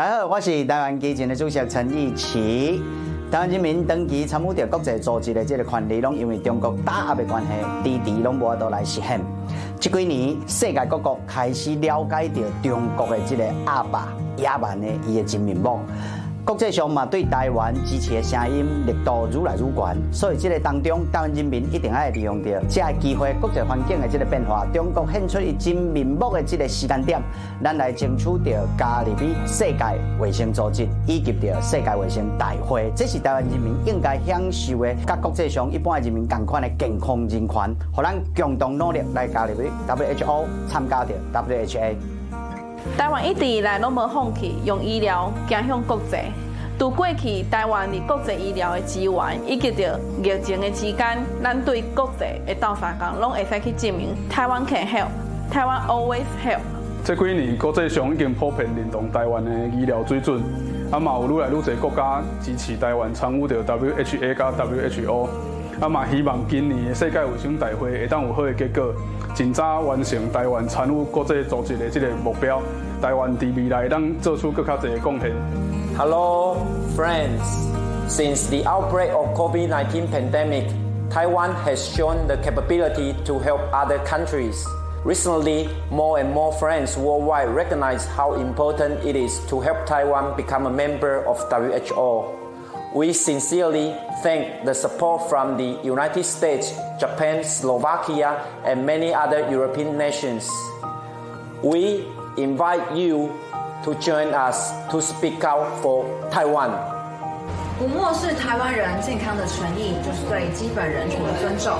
大家好，我是台湾基进的主席陈义奇。台湾人民长期参与着国际组织的这个权利，拢因为中国打压的关系，迟迟拢无法度来实现。这几年，世界各国开始了解到中国的这个阿爸野蛮的伊的真面目。国际上嘛，对台湾支持的声音力度愈来愈悬，所以这个当中，台湾人民一定要利用到这个机会，国际环境的这个变化，中国献出一真面目的这个时间点，咱来争取到加入比世界卫生组织以及到世界卫生大会，这是台湾人民应该享受的，甲国际上一般人民同款的健康人权，和咱共同努力来加入比 WHO 参加到 WHA。台湾一直以来拢无放弃用医疗走向国际。从过去台湾的国际医疗的资源，以及着疫情的期间，咱对国际的斗相共，拢会使去证明台湾 can help，台湾 always help。这几年国际上已经普遍认同台湾的医疗水准，啊嘛有愈来愈侪国家支持台湾参与着 WHA 加 WHO，啊嘛希望今年世界卫生大会会当有好的结果，尽早完成台湾参与国际组织的这个目标。台湾在未来当做出更加多的贡献。Hello, friends. Since the outbreak of COVID-19 pandemic, Taiwan has shown the capability to help other countries. Recently, more and more friends worldwide recognize how important it is to help Taiwan become a member of WHO. We sincerely thank the support from the United States, Japan, Slovakia, and many other European nations. We invite you to join us to speak out for Taiwan。不漠视台湾人健康的权益，就是对基本人权的尊重。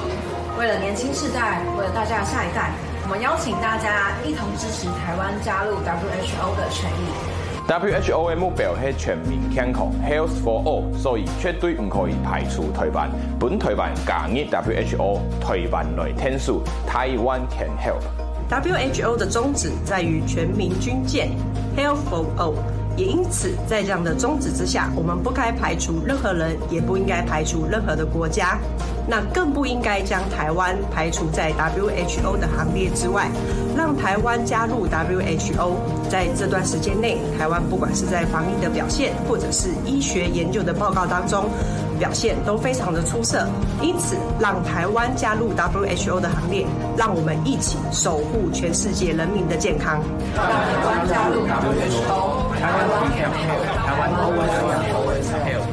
为了年轻世代，为了大家的下一代，我们邀请大家一同支持台湾加入 WHO 的权益。 WHO 的目标是全民健康 （Health for All），所以绝对唔可以排除台湾。本台湾加入 WHO，台湾内天数，台湾 can help。WHO 的宗旨在于全民均健 （Health for All），也因此在这样的宗旨之下，我们不该排除任何人，也不应该排除任何的国家，那更不应该将台湾排除在 WHO 的行列之外。让台湾加入 WHO，在这段时间内，台湾不管是在防疫的表现，或者是医学研究的报告当中，表现都非常的出色。因此，让台湾加入 WHO 的行列，让我们一起守护全世界人民的健康。让台湾加入 WHO，台湾 can help，台湾 always can help。